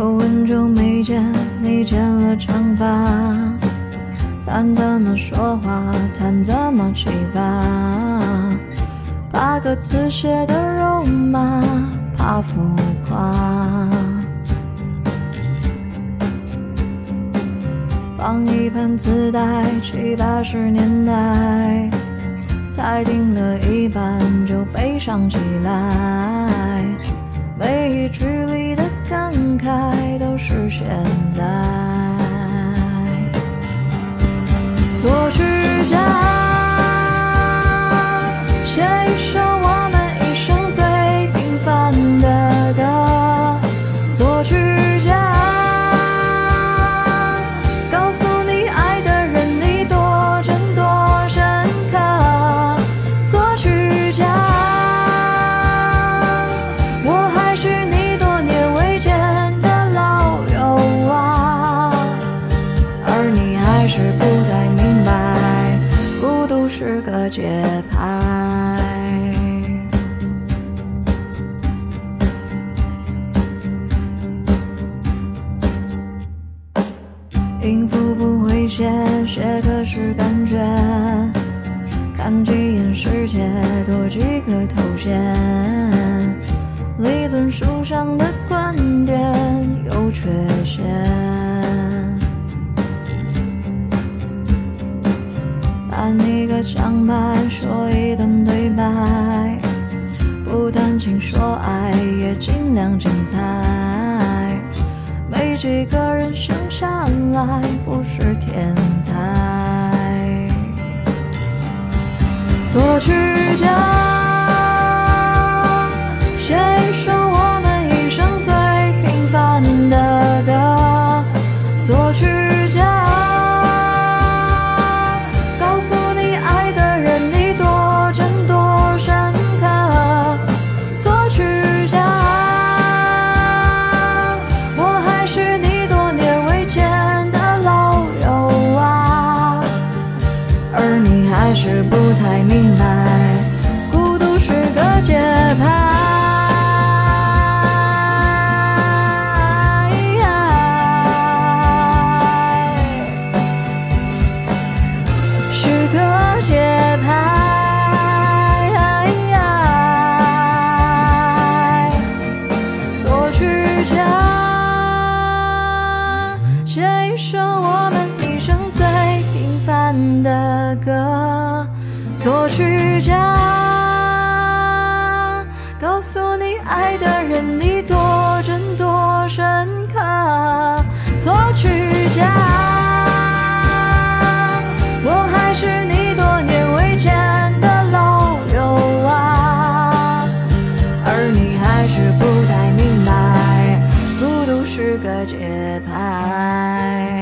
很久没见，你剪了长发，谈怎么说话，谈怎么启发，把歌词写的肉麻，怕浮夸。放一盘磁带，七八十年代，才听了一半就悲伤起来。作曲节拍。音符不会写，写歌是感觉。看几眼世界，多几个头衔。理论书上的观点有缺陷。搬一个奖牌，说一段对白，不谈情说爱，也尽量精彩。没几个人生下来不是天才。作曲家还是不太明白，孤独是个节拍。是个节拍。作曲家写一首我们一生最平凡的歌。作曲家告诉你爱的人你多真多深刻。作曲家，我还是你多年未见的老友啊。而你还是不太明白，孤独是个节拍。